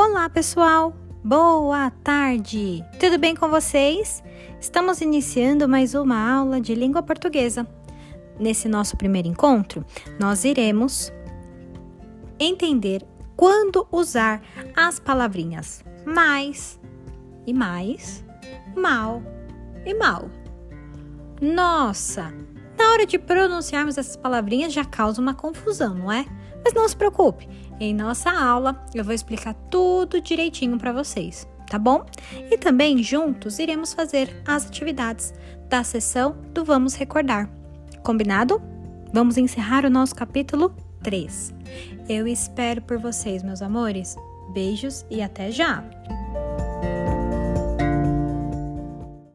Olá, pessoal! Boa tarde! Tudo bem com vocês? Estamos iniciando mais uma aula de língua portuguesa. Nesse nosso primeiro encontro, nós iremos entender quando usar as palavrinhas mais e mais, mal e mal. Nossa, na hora de pronunciarmos essas palavrinhas já causa uma confusão, não é? Mas não se preocupe, em nossa aula eu vou explicar tudo direitinho para vocês, tá bom? E também juntos iremos fazer as atividades da sessão do Vamos Recordar. Combinado? Vamos encerrar o nosso capítulo 3. Eu espero por vocês, meus amores. Beijos e até já!